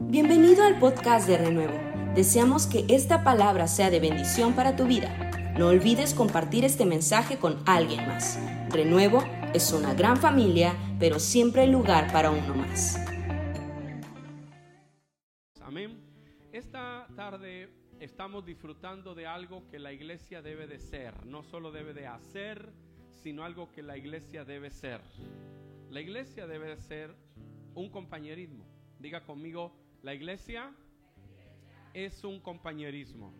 Bienvenido al podcast de Renuevo. Deseamos que esta palabra sea de bendición para tu vida. No olvides compartir este mensaje con alguien más. Renuevo es una gran familia, pero siempre hay lugar para uno más. Amén. Esta tarde estamos disfrutando de algo que la iglesia debe de ser. No solo debe de hacer, sino algo que la iglesia debe ser. La iglesia debe de ser un compañerismo. Diga conmigo, la iglesia es un compañerismo.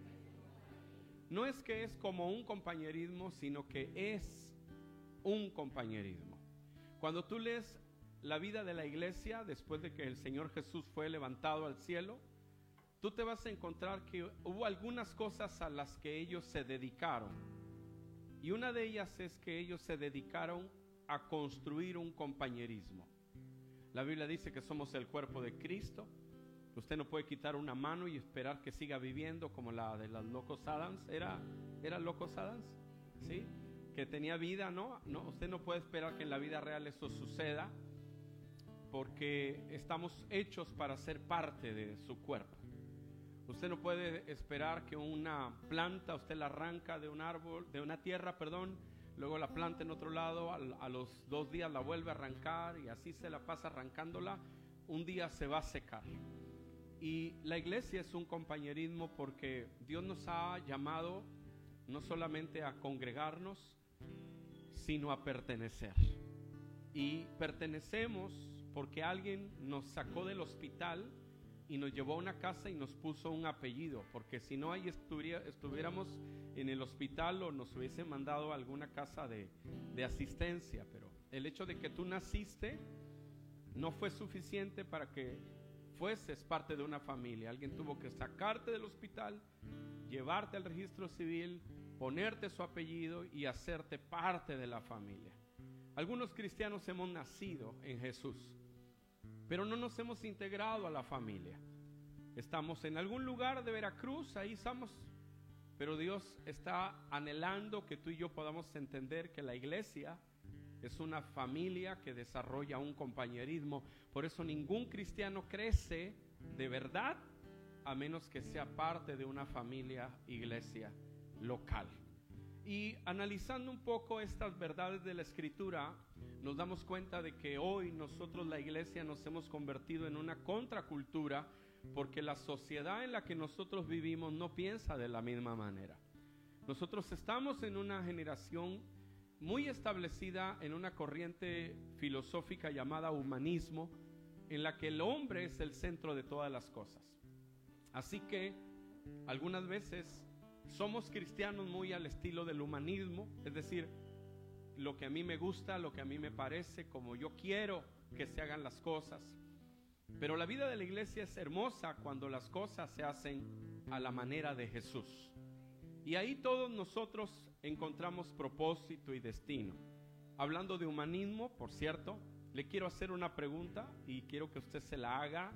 No es que es como un compañerismo, sino que es un compañerismo. Cuando tú lees la vida de la iglesia después de que el Señor Jesús fue levantado al cielo, tú te vas a encontrar que hubo algunas cosas a las que ellos se dedicaron. Y una de ellas es que ellos se dedicaron a construir un compañerismo. La Biblia dice que somos el cuerpo de Cristo, Usted no puede quitar una mano y esperar que siga viviendo como la de los locos Adams. ¿Era, era locos Adams? ¿Sí? Que tenía vida, ¿no? No, usted no puede esperar que en la vida real eso suceda porque estamos hechos para ser parte de su cuerpo. Usted no puede esperar que una planta usted la arranca de un árbol, de una tierra, perdón, luego la planta en otro lado, a, a los dos días la vuelve a arrancar y así se la pasa arrancándola, un día se va a secar. Y la iglesia es un compañerismo porque Dios nos ha llamado no solamente a congregarnos, sino a pertenecer. Y pertenecemos porque alguien nos sacó del hospital y nos llevó a una casa y nos puso un apellido, porque si no ahí estuviéramos en el hospital o nos hubiesen mandado a alguna casa de, de asistencia, pero el hecho de que tú naciste no fue suficiente para que fueses parte de una familia. Alguien tuvo que sacarte del hospital, llevarte al registro civil, ponerte su apellido y hacerte parte de la familia. Algunos cristianos hemos nacido en Jesús, pero no nos hemos integrado a la familia. Estamos en algún lugar de Veracruz, ahí estamos, pero Dios está anhelando que tú y yo podamos entender que la iglesia es una familia que desarrolla un compañerismo. Por eso ningún cristiano crece de verdad a menos que sea parte de una familia, iglesia local. Y analizando un poco estas verdades de la escritura, nos damos cuenta de que hoy nosotros la iglesia nos hemos convertido en una contracultura porque la sociedad en la que nosotros vivimos no piensa de la misma manera. Nosotros estamos en una generación muy establecida en una corriente filosófica llamada humanismo, en la que el hombre es el centro de todas las cosas. Así que algunas veces somos cristianos muy al estilo del humanismo, es decir, lo que a mí me gusta, lo que a mí me parece, como yo quiero que se hagan las cosas. Pero la vida de la iglesia es hermosa cuando las cosas se hacen a la manera de Jesús. Y ahí todos nosotros encontramos propósito y destino. Hablando de humanismo, por cierto, le quiero hacer una pregunta y quiero que usted se la haga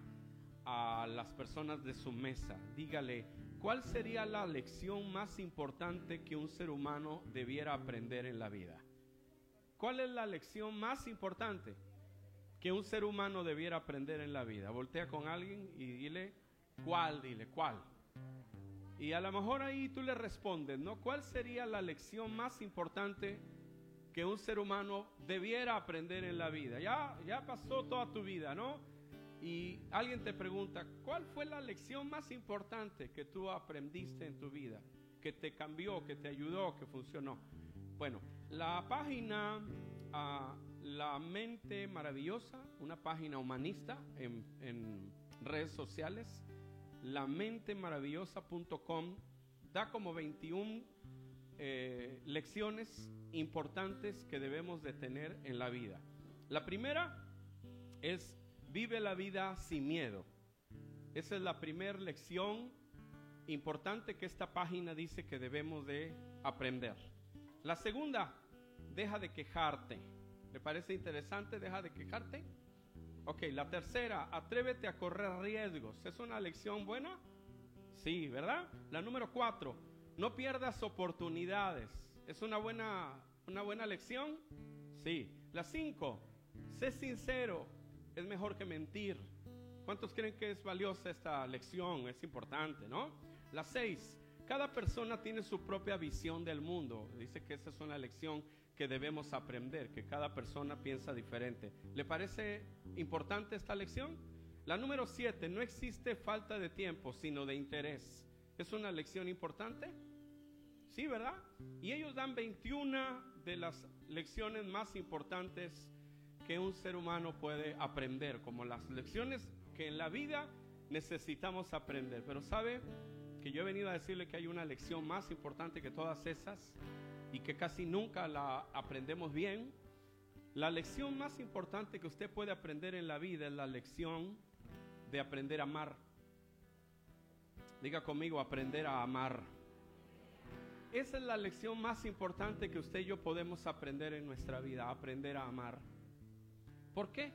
a las personas de su mesa. Dígale, ¿cuál sería la lección más importante que un ser humano debiera aprender en la vida? ¿Cuál es la lección más importante que un ser humano debiera aprender en la vida? Voltea con alguien y dile, ¿cuál? Dile, ¿cuál? Y a lo mejor ahí tú le respondes, ¿no? ¿Cuál sería la lección más importante que un ser humano debiera aprender en la vida? Ya, ya pasó toda tu vida, ¿no? Y alguien te pregunta, ¿cuál fue la lección más importante que tú aprendiste en tu vida? Que te cambió, que te ayudó, que funcionó. Bueno, la página ah, La Mente Maravillosa, una página humanista en, en redes sociales, lamentemaravillosa.com da como 21 eh, lecciones importantes que debemos de tener en la vida. La primera es vive la vida sin miedo. Esa es la primera lección importante que esta página dice que debemos de aprender. La segunda, deja de quejarte. ¿Le parece interesante? Deja de quejarte. Ok, la tercera, atrévete a correr riesgos. ¿Es una lección buena? Sí, ¿verdad? La número cuatro, no pierdas oportunidades. ¿Es una buena, una buena lección? Sí. La cinco, sé sincero. Es mejor que mentir. ¿Cuántos creen que es valiosa esta lección? Es importante, ¿no? La seis, cada persona tiene su propia visión del mundo. Dice que esa es una lección que debemos aprender, que cada persona piensa diferente. ¿Le parece importante esta lección? La número siete, no existe falta de tiempo, sino de interés. ¿Es una lección importante? Sí, ¿verdad? Y ellos dan 21 de las lecciones más importantes que un ser humano puede aprender, como las lecciones que en la vida necesitamos aprender. Pero sabe que yo he venido a decirle que hay una lección más importante que todas esas y que casi nunca la aprendemos bien. La lección más importante que usted puede aprender en la vida es la lección de aprender a amar. Diga conmigo, aprender a amar. Esa es la lección más importante que usted y yo podemos aprender en nuestra vida, aprender a amar. ¿Por qué?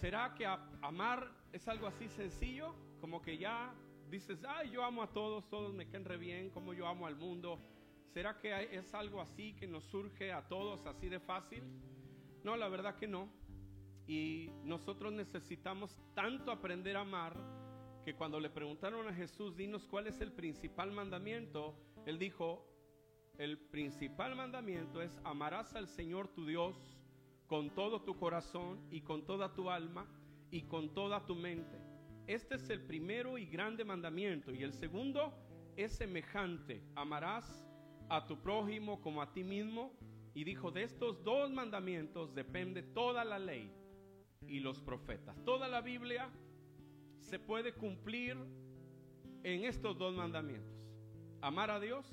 ¿Será que amar es algo así sencillo? Como que ya dices, ay, yo amo a todos, todos me queden re bien, como yo amo al mundo. ¿Será que es algo así que nos surge a todos así de fácil? No, la verdad que no. Y nosotros necesitamos tanto aprender a amar que cuando le preguntaron a Jesús, dinos cuál es el principal mandamiento, él dijo, el principal mandamiento es amarás al Señor tu Dios con todo tu corazón y con toda tu alma y con toda tu mente. Este es el primero y grande mandamiento. Y el segundo es semejante. Amarás a tu prójimo como a ti mismo. Y dijo, de estos dos mandamientos depende toda la ley y los profetas. Toda la Biblia se puede cumplir en estos dos mandamientos. Amar a Dios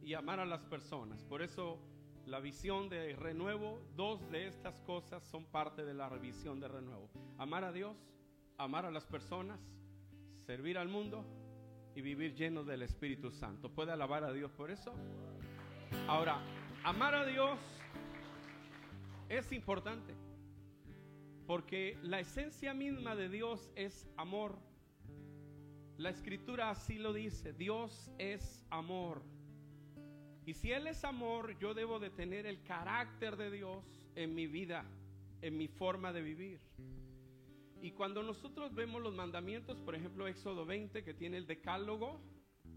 y amar a las personas. Por eso la visión de renuevo, dos de estas cosas son parte de la visión de renuevo. Amar a Dios, amar a las personas, servir al mundo y vivir lleno del Espíritu Santo. ¿Puede alabar a Dios por eso? Ahora, amar a Dios es importante. Porque la esencia misma de Dios es amor. La escritura así lo dice, Dios es amor. Y si Él es amor, yo debo de tener el carácter de Dios en mi vida, en mi forma de vivir. Y cuando nosotros vemos los mandamientos, por ejemplo Éxodo 20, que tiene el decálogo,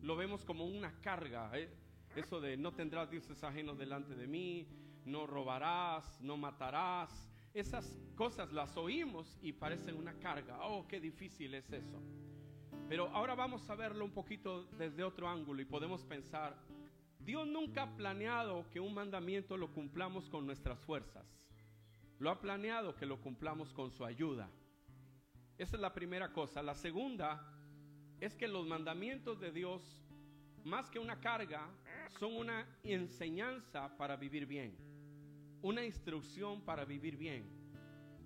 lo vemos como una carga. ¿eh? Eso de no tendrás dioses ajenos delante de mí, no robarás, no matarás, esas cosas las oímos y parecen una carga. Oh, qué difícil es eso. Pero ahora vamos a verlo un poquito desde otro ángulo y podemos pensar, Dios nunca ha planeado que un mandamiento lo cumplamos con nuestras fuerzas. Lo ha planeado que lo cumplamos con su ayuda. Esa es la primera cosa. La segunda es que los mandamientos de Dios, más que una carga, son una enseñanza para vivir bien una instrucción para vivir bien.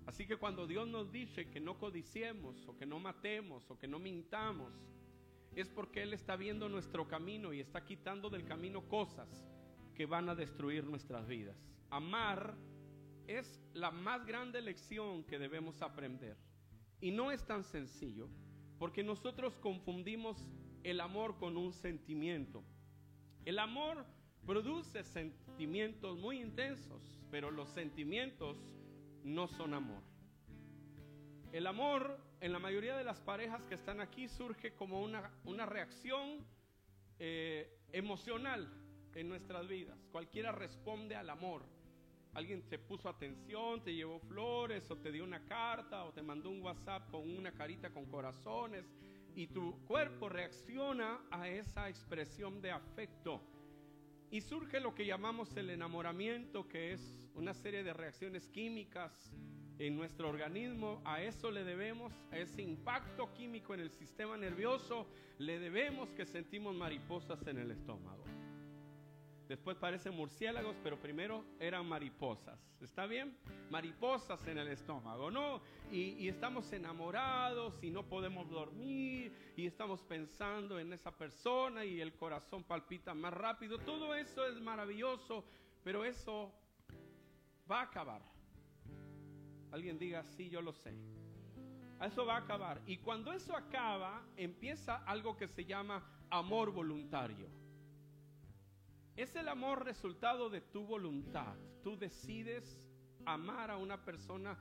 Así que cuando Dios nos dice que no codiciemos o que no matemos o que no mintamos, es porque Él está viendo nuestro camino y está quitando del camino cosas que van a destruir nuestras vidas. Amar es la más grande lección que debemos aprender. Y no es tan sencillo, porque nosotros confundimos el amor con un sentimiento. El amor produce sentimientos muy intensos, pero los sentimientos no son amor. El amor en la mayoría de las parejas que están aquí surge como una, una reacción eh, emocional en nuestras vidas. Cualquiera responde al amor. Alguien te puso atención, te llevó flores o te dio una carta o te mandó un WhatsApp con una carita con corazones y tu cuerpo reacciona a esa expresión de afecto y surge lo que llamamos el enamoramiento, que es una serie de reacciones químicas en nuestro organismo. A eso le debemos, a ese impacto químico en el sistema nervioso, le debemos que sentimos mariposas en el estómago. Después parecen murciélagos, pero primero eran mariposas. ¿Está bien? Mariposas en el estómago, ¿no? Y, estamos enamorados y no podemos dormir y estamos pensando en esa persona y el corazón palpita más rápido. Todo eso es maravilloso, pero eso va a acabar. Alguien diga, sí, yo lo sé. Eso va a acabar. Y cuando eso acaba, empieza algo que se llama amor voluntario. Es el amor resultado de tu voluntad. Tú decides amar a una persona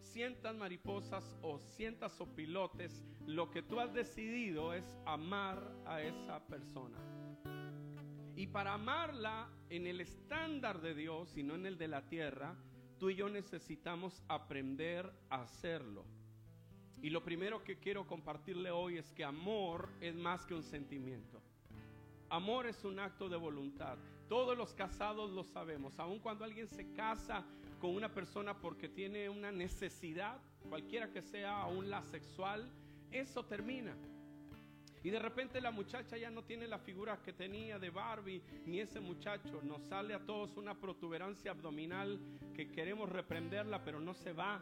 cientas mariposas o cientas opilotes, lo que tú has decidido es amar a esa persona. Y para amarla en el estándar de Dios y no en el de la tierra, tú y yo necesitamos aprender a hacerlo. Y lo primero que quiero compartirle hoy es que amor es más que un sentimiento. Amor es un acto de voluntad. Todos los casados lo sabemos. Aun cuando alguien se casa con una persona porque tiene una necesidad, cualquiera que sea, aún la sexual, eso termina. Y de repente la muchacha ya no tiene la figura que tenía de Barbie, ni ese muchacho. Nos sale a todos una protuberancia abdominal que queremos reprenderla, pero no se va.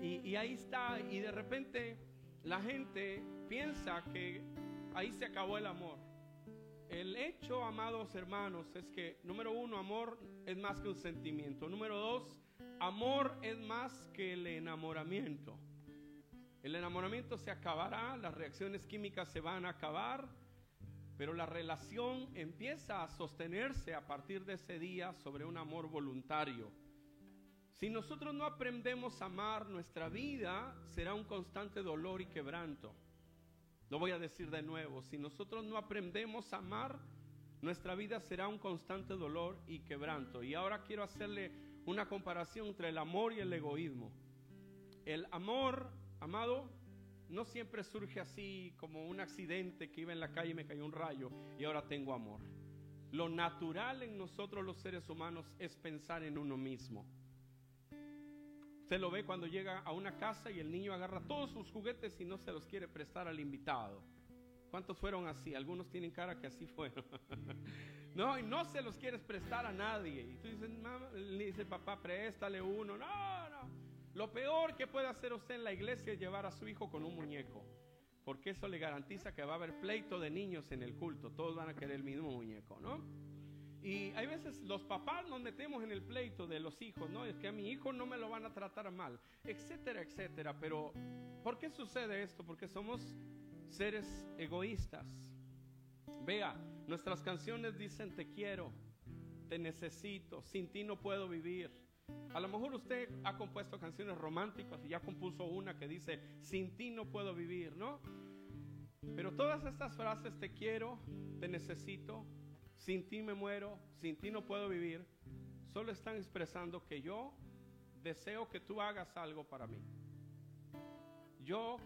Y, y ahí está. Y de repente la gente piensa que ahí se acabó el amor. El hecho, amados hermanos, es que, número uno, amor es más que un sentimiento. Número dos, amor es más que el enamoramiento. El enamoramiento se acabará, las reacciones químicas se van a acabar, pero la relación empieza a sostenerse a partir de ese día sobre un amor voluntario. Si nosotros no aprendemos a amar, nuestra vida será un constante dolor y quebranto. Lo voy a decir de nuevo, si nosotros no aprendemos a amar, nuestra vida será un constante dolor y quebranto. Y ahora quiero hacerle una comparación entre el amor y el egoísmo. El amor Amado, no siempre surge así como un accidente que iba en la calle y me cayó un rayo y ahora tengo amor. Lo natural en nosotros los seres humanos es pensar en uno mismo. Usted lo ve cuando llega a una casa y el niño agarra todos sus juguetes y no se los quiere prestar al invitado. ¿Cuántos fueron así? Algunos tienen cara que así fueron. no, y no se los quieres prestar a nadie. Y tú dices, mamá, le dice papá, préstale uno. No, no. Lo peor que puede hacer usted en la iglesia es llevar a su hijo con un muñeco, porque eso le garantiza que va a haber pleito de niños en el culto, todos van a querer el mismo muñeco, ¿no? Y hay veces los papás nos metemos en el pleito de los hijos, ¿no? Es que a mi hijo no me lo van a tratar mal, etcétera, etcétera. Pero, ¿por qué sucede esto? Porque somos seres egoístas. Vea, nuestras canciones dicen te quiero, te necesito, sin ti no puedo vivir. A lo mejor usted ha compuesto canciones románticas y ya compuso una que dice, sin ti no puedo vivir, ¿no? Pero todas estas frases, te quiero, te necesito, sin ti me muero, sin ti no puedo vivir, solo están expresando que yo deseo que tú hagas algo para mí. Yo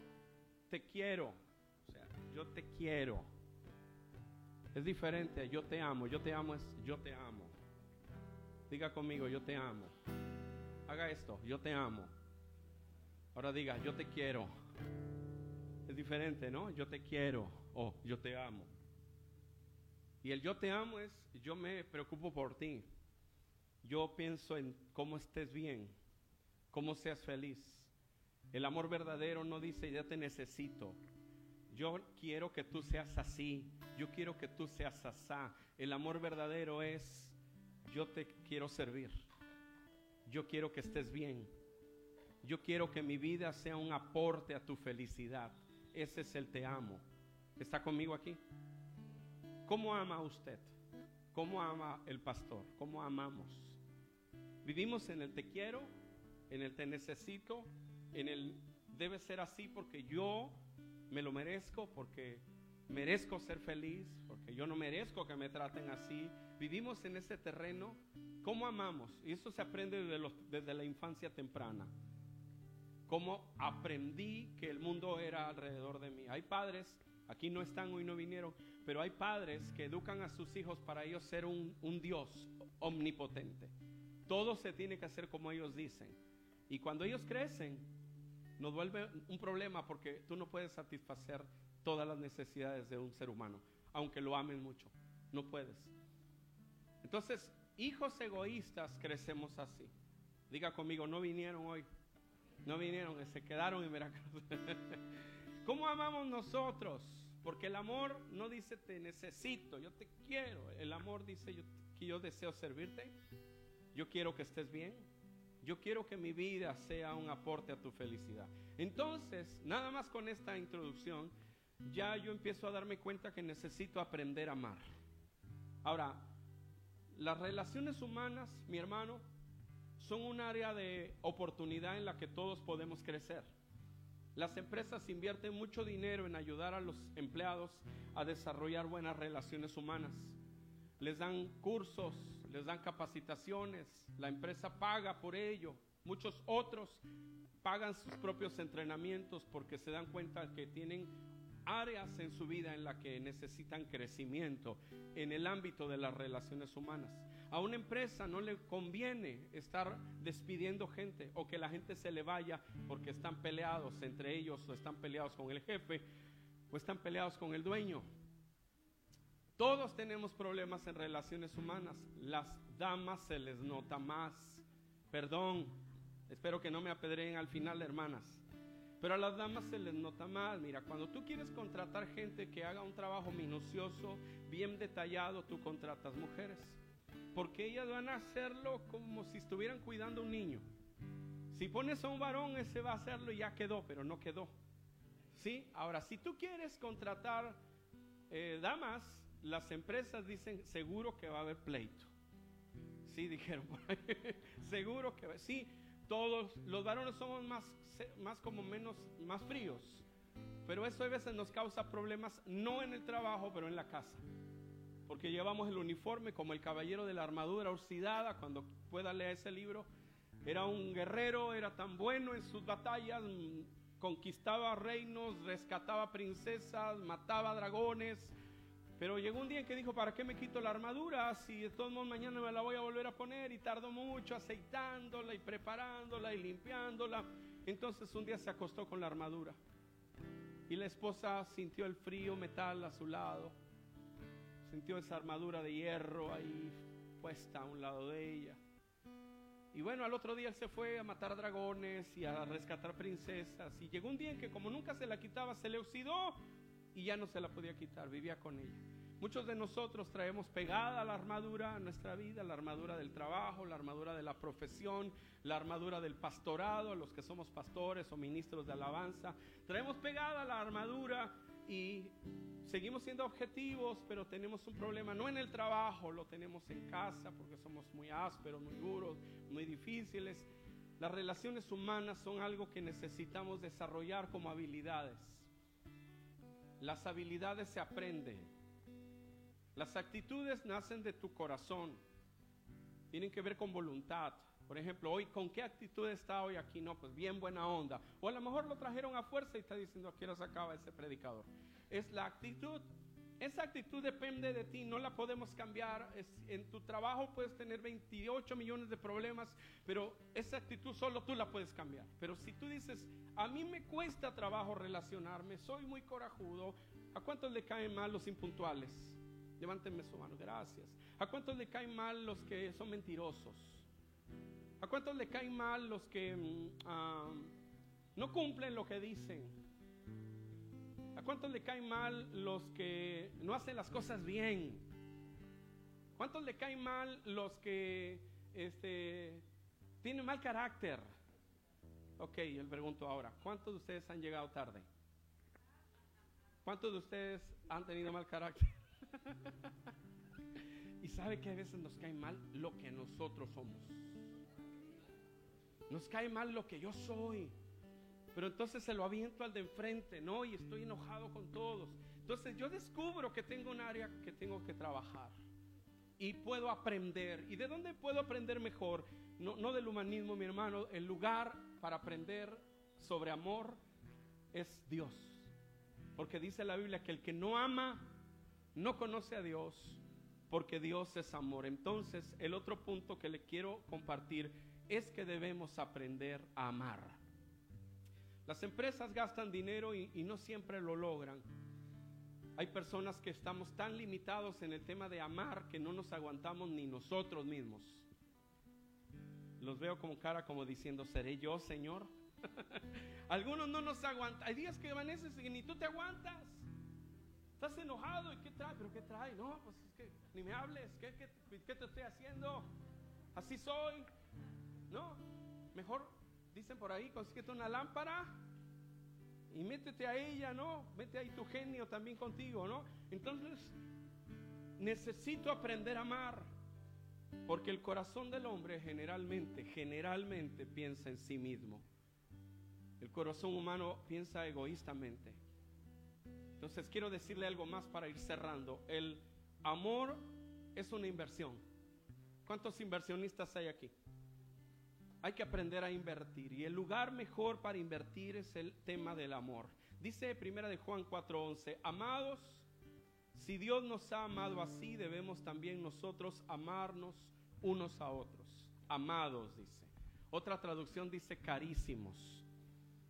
te quiero, o sea, yo te quiero. Es diferente, yo te amo, yo te amo es yo te amo. Diga conmigo, yo te amo. Haga esto, yo te amo. Ahora diga, yo te quiero. Es diferente, ¿no? Yo te quiero o yo te amo. Y el yo te amo es, yo me preocupo por ti. Yo pienso en cómo estés bien, cómo seas feliz. El amor verdadero no dice, ya te necesito. Yo quiero que tú seas así. Yo quiero que tú seas asá. El amor verdadero es, yo te quiero servir. Yo quiero que estés bien. Yo quiero que mi vida sea un aporte a tu felicidad. Ese es el te amo. ¿Está conmigo aquí? ¿Cómo ama usted? ¿Cómo ama el pastor? ¿Cómo amamos? Vivimos en el te quiero, en el te necesito, en el debe ser así porque yo me lo merezco, porque merezco ser feliz, porque yo no merezco que me traten así. Vivimos en ese terreno. ¿Cómo amamos? Y eso se aprende desde, la infancia temprana. ¿Cómo aprendí que el mundo era alrededor de mí? Hay padres, aquí no están, hoy no vinieron, pero hay padres que educan a sus hijos para ellos ser un, un Dios omnipotente. Todo se tiene que hacer como ellos dicen. Y cuando ellos crecen, nos vuelve un problema porque tú no puedes satisfacer todas las necesidades de un ser humano, aunque lo amen mucho. No puedes. Entonces, hijos egoístas crecemos así. Diga conmigo, no vinieron hoy. No vinieron, se quedaron en Veracruz. ¿Cómo amamos nosotros? Porque el amor no dice te necesito, yo te quiero. El amor dice que yo deseo servirte. Yo quiero que estés bien. Yo quiero que mi vida sea un aporte a tu felicidad. Entonces, nada más con esta introducción, ya yo empiezo a darme cuenta que necesito aprender a amar. Ahora, las relaciones humanas, mi hermano, son un área de oportunidad en la que todos podemos crecer. Las empresas invierten mucho dinero en ayudar a los empleados a desarrollar buenas relaciones humanas. Les dan cursos, les dan capacitaciones, la empresa paga por ello. Muchos otros pagan sus propios entrenamientos porque se dan cuenta que tienen áreas en su vida en las que necesitan crecimiento en el ámbito de las relaciones humanas. A una empresa no le conviene estar despidiendo gente o que la gente se le vaya porque están peleados entre ellos o están peleados con el jefe o están peleados con el dueño. Todos tenemos problemas en relaciones humanas. Las damas se les nota más. Perdón, espero que no me apedreen al final, hermanas. Pero a las damas se les nota más. Mira, cuando tú quieres contratar gente que haga un trabajo minucioso, bien detallado, tú contratas mujeres. Porque ellas van a hacerlo como si estuvieran cuidando a un niño. Si pones a un varón, ese va a hacerlo y ya quedó, pero no quedó. ¿Sí? Ahora, si tú quieres contratar eh, damas, las empresas dicen seguro que va a haber pleito. Sí, dijeron seguro que va. Sí, todos los varones somos más, más como menos, más fríos. Pero eso a veces nos causa problemas, no en el trabajo, pero en la casa porque llevamos el uniforme como el caballero de la armadura oxidada, cuando pueda leer ese libro. Era un guerrero, era tan bueno en sus batallas, conquistaba reinos, rescataba princesas, mataba dragones. Pero llegó un día en que dijo, ¿para qué me quito la armadura? Si de todos modos mañana me la voy a volver a poner y tardó mucho aceitándola y preparándola y limpiándola. Entonces un día se acostó con la armadura y la esposa sintió el frío metal a su lado sintió esa armadura de hierro ahí puesta a un lado de ella. Y bueno, al otro día él se fue a matar dragones y a rescatar princesas. Y llegó un día en que como nunca se la quitaba, se le oxidó y ya no se la podía quitar, vivía con ella. Muchos de nosotros traemos pegada la armadura a nuestra vida, la armadura del trabajo, la armadura de la profesión, la armadura del pastorado, los que somos pastores o ministros de alabanza. Traemos pegada la armadura y seguimos siendo objetivos, pero tenemos un problema no en el trabajo, lo tenemos en casa porque somos muy ásperos, muy duros, muy difíciles. Las relaciones humanas son algo que necesitamos desarrollar como habilidades. Las habilidades se aprenden. Las actitudes nacen de tu corazón. Tienen que ver con voluntad. Por ejemplo, hoy, ¿con qué actitud está hoy aquí? No, pues bien buena onda. O a lo mejor lo trajeron a fuerza y está diciendo, aquí no sacaba ese predicador. Es la actitud. Esa actitud depende de ti, no la podemos cambiar. en tu trabajo puedes tener 28 millones de problemas, pero esa actitud solo tú la puedes cambiar. Pero si tú dices, a mí me cuesta trabajo relacionarme, soy muy corajudo, ¿a cuántos le caen mal los impuntuales? Levántenme su mano, gracias. ¿A cuántos le caen mal los que son mentirosos? ¿A cuántos le caen mal los que mm, no cumplen lo que dicen? ¿A cuántos le caen mal los que no hacen las cosas bien? ¿Cuántos le caen mal los que este, tienen mal carácter? Ok, yo pregunto ahora, ¿cuántos de ustedes han llegado tarde? ¿Cuántos de ustedes han tenido mal carácter? y sabe que a veces nos cae mal lo que nosotros somos. Nos cae mal lo que yo soy. Pero entonces se lo aviento al de enfrente, ¿no? Y estoy enojado con todos. Entonces yo descubro que tengo un área que tengo que trabajar. Y puedo aprender. ¿Y de dónde puedo aprender mejor? No, no del humanismo, mi hermano. El lugar para aprender sobre amor es Dios. Porque dice la Biblia que el que no ama no conoce a Dios, porque Dios es amor. Entonces, el otro punto que le quiero compartir es que debemos aprender a amar. Las empresas gastan dinero y, no siempre lo logran. Hay personas que estamos tan limitados en el tema de amar que no nos aguantamos ni nosotros mismos. Los veo como cara como diciendo, ¿seré yo, Señor? Algunos no nos aguantan. Hay días que amaneces y ni tú te aguantas. Estás enojado y ¿qué trae? ¿Pero qué trae? No, pues ni me hables. ¿Qué, qué, qué te estoy haciendo? Así soy. No, mejor dicen por ahí, consíguete una lámpara y métete a ella, ¿no? Mete ahí tu genio también contigo, ¿no? Entonces, necesito aprender a amar. Porque el corazón del hombre generalmente, generalmente piensa en sí mismo. El corazón humano piensa egoístamente. Entonces quiero decirle algo más para ir cerrando. El amor es una inversión. ¿Cuántos inversionistas hay aquí? Hay que aprender a invertir y el lugar mejor para invertir es el tema del amor. Dice primera de Juan 4:11, "Amados, si Dios nos ha amado así, debemos también nosotros amarnos unos a otros." Amados dice. Otra traducción dice carísimos.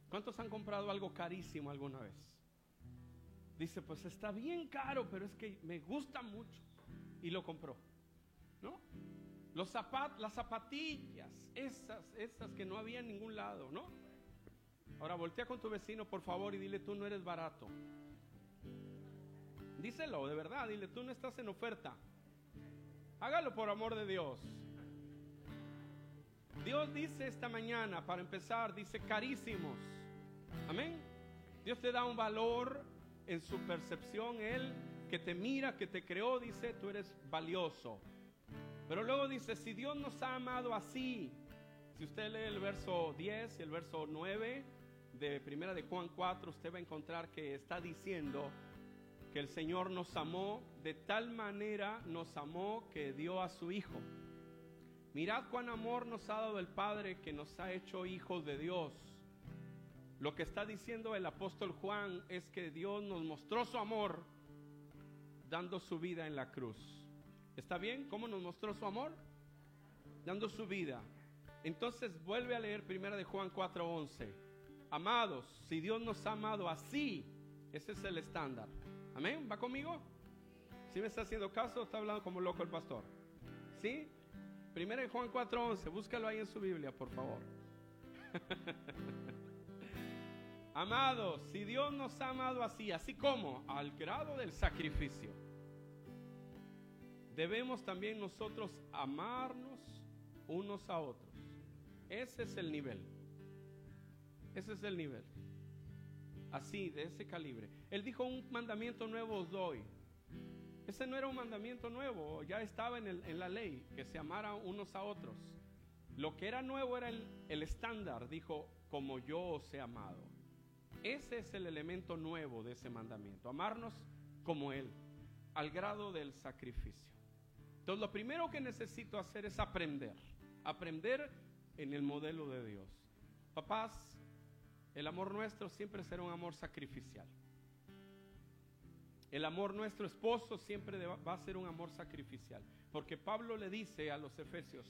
¿Cuántos han comprado algo carísimo alguna vez? Dice, pues está bien caro, pero es que me gusta mucho. Y lo compró. ¿No? Los zapat, las zapatillas, esas, esas que no había en ningún lado, ¿no? Ahora voltea con tu vecino, por favor, y dile, tú no eres barato. Díselo, de verdad, dile, tú no estás en oferta. Hágalo por amor de Dios. Dios dice esta mañana, para empezar, dice carísimos. Amén. Dios te da un valor en su percepción. Él que te mira, que te creó, dice, tú eres valioso. Pero luego dice, si Dios nos ha amado así, si usted lee el verso 10 y el verso 9 de Primera de Juan 4, usted va a encontrar que está diciendo que el Señor nos amó de tal manera, nos amó que dio a su Hijo. Mirad cuán amor nos ha dado el Padre que nos ha hecho hijos de Dios. Lo que está diciendo el apóstol Juan es que Dios nos mostró su amor dando su vida en la cruz. ¿Está bien? ¿Cómo nos mostró su amor? Dando su vida. Entonces vuelve a leer primera de Juan 4:11. Amados, si Dios nos ha amado así, ese es el estándar. Amén. ¿Va conmigo? ¿Sí me está haciendo caso está hablando como loco el pastor? ¿Sí? Primera de Juan 4:11, búscalo ahí en su Biblia, por favor. Amados, si Dios nos ha amado así, así como al grado del sacrificio debemos también nosotros amarnos unos a otros. Ese es el nivel. Ese es el nivel. Así, de ese calibre. Él dijo, un mandamiento nuevo os doy. Ese no era un mandamiento nuevo, ya estaba en, la ley, que se amaran unos a otros. Lo que era nuevo era el, el estándar, dijo, como yo os he amado. Ese es el elemento nuevo de ese mandamiento, amarnos como Él, al grado del sacrificio. Entonces lo primero que necesito hacer es aprender, aprender en el modelo de Dios. Papás, el amor nuestro siempre será un amor sacrificial. El amor nuestro esposo siempre va a ser un amor sacrificial. Porque Pablo le dice a los efesios,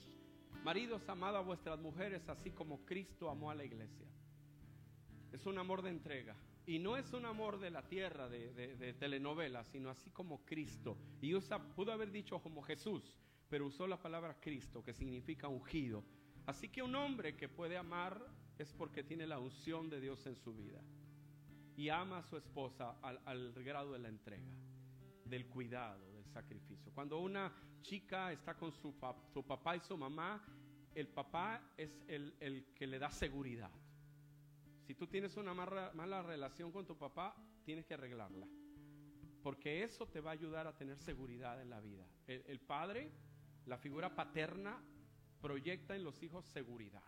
maridos, amad a vuestras mujeres así como Cristo amó a la iglesia. Es un amor de entrega. Y no es un amor de la tierra, de, telenovela, sino así como Cristo. Y usa, pudo haber dicho como Jesús, pero usó la palabra Cristo, que significa ungido. Así que un hombre que puede amar es porque tiene la unción de Dios en su vida. Y ama a su esposa al, grado de la entrega, del cuidado, del sacrificio. Cuando una chica está con su, papá y su mamá, el papá es el que le da seguridad si tú tienes una mala, relación con tu papá, tienes que arreglarla. Porque eso te va a ayudar a tener seguridad en la vida. El, padre, la figura paterna, proyecta en los hijos seguridad.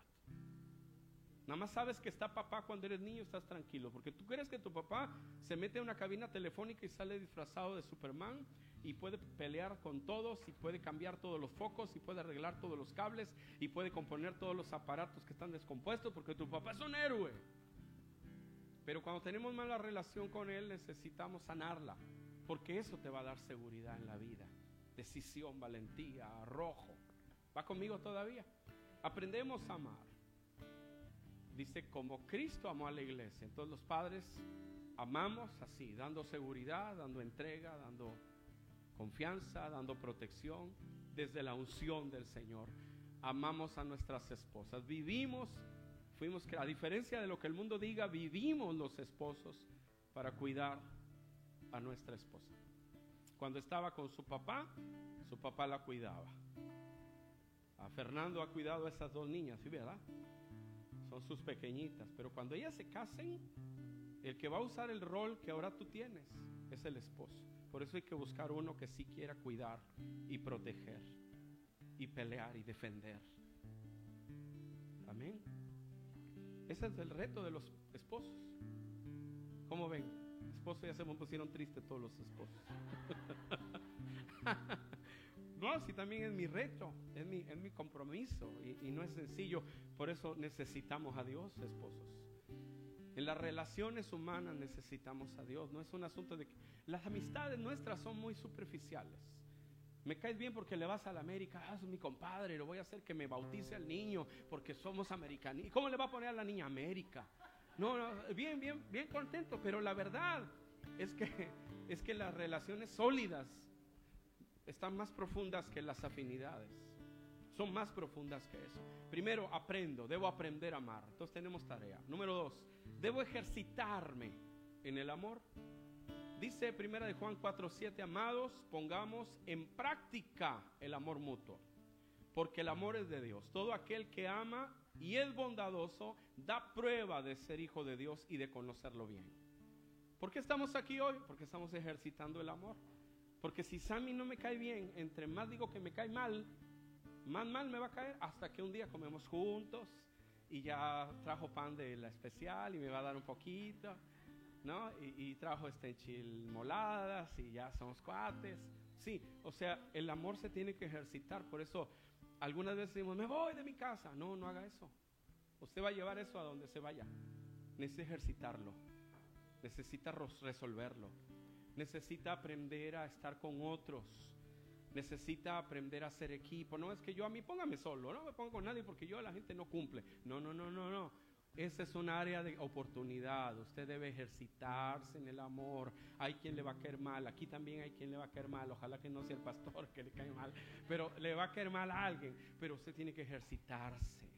Nada más sabes que está papá cuando eres niño, estás tranquilo. Porque tú crees que tu papá se mete en una cabina telefónica y sale disfrazado de Superman y puede pelear con todos y puede cambiar todos los focos y puede arreglar todos los cables y puede componer todos los aparatos que están descompuestos porque tu papá es un héroe. Pero cuando tenemos mala relación con Él necesitamos sanarla, porque eso te va a dar seguridad en la vida, decisión, valentía, arrojo. ¿Va conmigo todavía? Aprendemos a amar. Dice, como Cristo amó a la iglesia. Entonces los padres amamos así, dando seguridad, dando entrega, dando confianza, dando protección desde la unción del Señor. Amamos a nuestras esposas. Vivimos Fuimos que, a diferencia de lo que el mundo diga, vivimos los esposos para cuidar a nuestra esposa. Cuando estaba con su papá, su papá la cuidaba. A Fernando ha cuidado a esas dos niñas, ¿sí verdad? Son sus pequeñitas, pero cuando ellas se casen, el que va a usar el rol que ahora tú tienes es el esposo. Por eso hay que buscar uno que sí quiera cuidar y proteger. y pelear y defender. Amén. Ese es el reto de los esposos. ¿Cómo ven? Esposos ya se me pusieron tristes todos los esposos. no, sí, también es mi reto, es mi, es mi compromiso y, y no es sencillo. Por eso necesitamos a Dios, esposos. En las relaciones humanas necesitamos a Dios. No es un asunto de que las amistades nuestras son muy superficiales. Me caes bien porque le vas a la América, ah, es mi compadre, lo voy a hacer que me bautice al niño porque somos americanos. ¿Y cómo le va a poner a la niña América? No, no, bien, bien, bien contento, pero la verdad es que es que las relaciones sólidas están más profundas que las afinidades. Son más profundas que eso. Primero, aprendo, debo aprender a amar. Entonces tenemos tarea. Número dos, debo ejercitarme en el amor. Dice primera de Juan 4:7, amados, pongamos en práctica el amor mutuo, porque el amor es de Dios. Todo aquel que ama y es bondadoso da prueba de ser hijo de Dios y de conocerlo bien. ¿Por qué estamos aquí hoy? Porque estamos ejercitando el amor. Porque si Sammy no me cae bien, entre más digo que me cae mal, más mal me va a caer hasta que un día comemos juntos y ya trajo pan de la especial y me va a dar un poquito ¿no? Y, trajo este chilmoladas y ya somos cuates. Sí, o sea, el amor se tiene que ejercitar. Por eso algunas veces decimos, me voy de mi casa. No, no haga eso. Usted va a llevar eso a donde se vaya. Necesita ejercitarlo. Necesita resolverlo. Necesita aprender a estar con otros. Necesita aprender a ser equipo. No es que yo a mí póngame solo, no me pongo con nadie porque yo a la gente no cumple. No, no, no, no, no. Esa es un área de oportunidad. Usted debe ejercitarse en el amor. Hay quien le va a caer mal. Aquí también hay quien le va a caer mal. Ojalá que no sea el pastor que le cae mal. Pero le va a caer mal a alguien. Pero usted tiene que ejercitarse.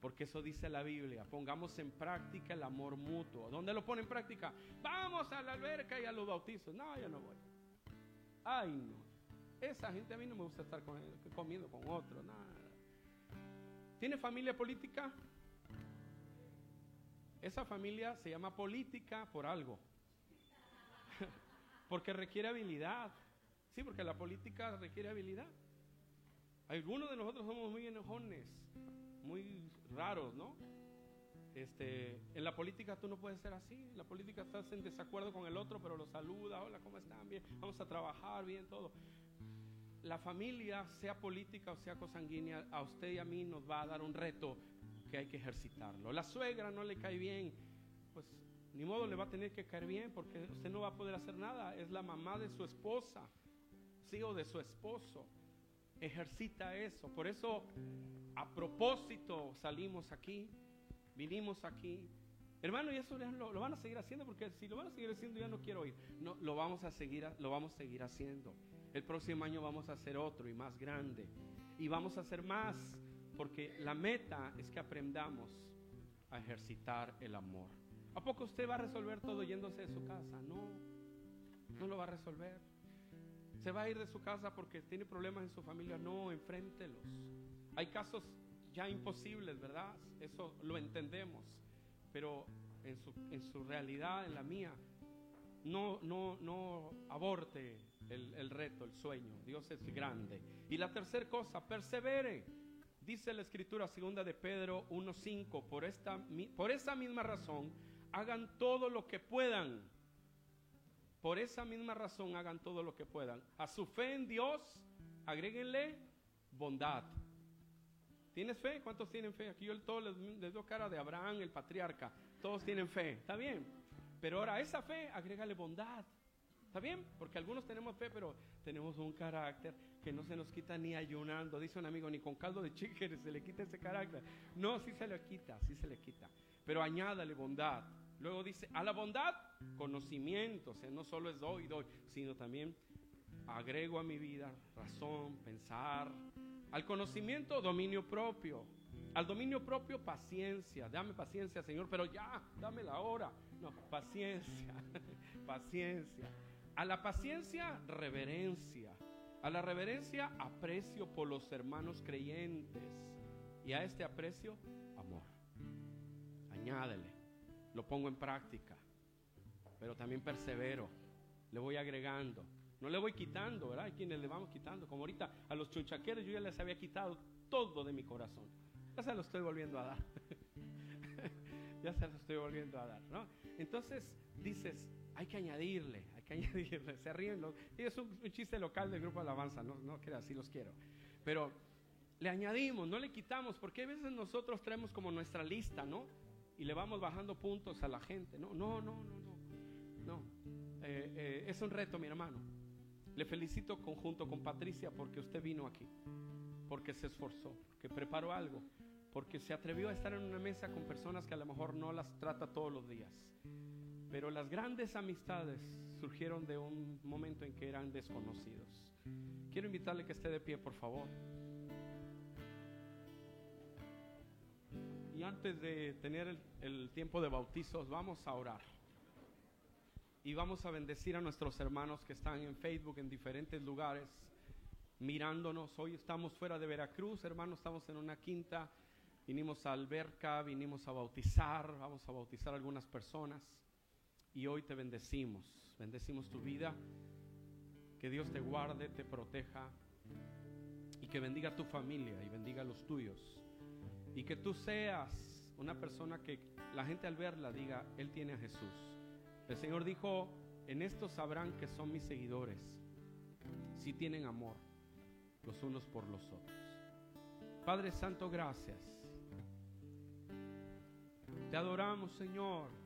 Porque eso dice la Biblia. Pongamos en práctica el amor mutuo. ¿Dónde lo pone en práctica? Vamos a la alberca y a los bautizos. No, yo no voy. Ay, no. Esa gente a mí no me gusta estar comiendo con otro. Nada. ¿Tiene familia política? Esa familia se llama política por algo. porque requiere habilidad. Sí, porque la política requiere habilidad. Algunos de nosotros somos muy enojones, muy raros, ¿no? Este, en la política tú no puedes ser así. En la política estás en desacuerdo con el otro, pero lo saluda, hola, ¿cómo están? Bien, vamos a trabajar, bien, todo. La familia, sea política o sea cosanguínea, a usted y a mí nos va a dar un reto hay que ejercitarlo. La suegra no le cae bien, pues ni modo le va a tener que caer bien porque usted no va a poder hacer nada. Es la mamá de su esposa, sí, o de su esposo. Ejercita eso. Por eso, a propósito, salimos aquí, vinimos aquí. Hermano, y eso lo, lo, van a seguir haciendo porque si lo van a seguir haciendo ya no quiero ir. No, lo vamos a seguir, lo vamos a seguir haciendo. El próximo año vamos a hacer otro y más grande. Y vamos a hacer más porque la meta es que aprendamos a ejercitar el amor. ¿A poco usted va a resolver todo yéndose de su casa? No, no lo va a resolver. ¿Se va a ir de su casa porque tiene problemas en su familia? No, enfréntelos. Hay casos ya imposibles, ¿verdad? Eso lo entendemos. Pero en su, en su realidad, en la mía, no, no, no aborte el, el reto, el sueño. Dios es grande. Y la tercera cosa, persevere. Dice la escritura segunda de Pedro 1.5, por, esta, por esa misma razón, hagan todo lo que puedan. Por esa misma razón, hagan todo lo que puedan. A su fe en Dios, agréguenle bondad. ¿Tienes fe? ¿Cuántos tienen fe? Aquí yo todos les, les doy cara de Abraham, el patriarca. Todos tienen fe. ¿Está bien? Pero ahora a esa fe, agrégale bondad. ¿Está bien? Porque algunos tenemos fe, pero tenemos un carácter que no se nos quita ni ayunando. Dice un amigo, ni con caldo de chicken se le quita ese carácter. No, sí se le quita, sí se le quita. Pero añádale bondad. Luego dice, a la bondad, conocimiento. O sea, no solo es doy, doy, sino también agrego a mi vida razón, pensar. Al conocimiento, dominio propio. Al dominio propio, paciencia. Dame paciencia, Señor, pero ya, dame la hora. No, paciencia, paciencia. A la paciencia, reverencia. A la reverencia, aprecio por los hermanos creyentes. Y a este aprecio, amor. Añádele. Lo pongo en práctica. Pero también persevero. Le voy agregando. No le voy quitando, ¿verdad? Hay quienes le vamos quitando. Como ahorita a los chunchaqueros yo ya les había quitado todo de mi corazón. Ya se lo estoy volviendo a dar. ya se lo estoy volviendo a dar, ¿no? Entonces dices, hay que añadirle, hay que añadirle. Se ríen los. Es un, chiste local del grupo Alabanza, no, no que así los quiero. Pero le añadimos, no le quitamos, porque a veces nosotros traemos como nuestra lista, ¿no? Y le vamos bajando puntos a la gente. No, no, no, no, no. Eh, eh, es un reto, mi hermano. Le felicito conjunto con Patricia porque usted vino aquí, porque se esforzó, que preparó algo, porque se atrevió a estar en una mesa con personas que a lo mejor no las trata todos los días. Pero las grandes amistades surgieron de un momento en que eran desconocidos. Quiero invitarle que esté de pie, por favor. Y antes de tener el, tiempo de bautizos, vamos a orar y vamos a bendecir a nuestros hermanos que están en Facebook en diferentes lugares mirándonos. Hoy estamos fuera de Veracruz, hermanos, estamos en una quinta. Vinimos a alberca, vinimos a bautizar, vamos a bautizar a algunas personas y hoy te bendecimos. Bendecimos tu vida. Que Dios te guarde, te proteja y que bendiga a tu familia y bendiga a los tuyos. Y que tú seas una persona que la gente al verla diga, Él tiene a Jesús. El Señor dijo, en esto sabrán que son mis seguidores, si tienen amor los unos por los otros. Padre Santo, gracias. Te adoramos, Señor.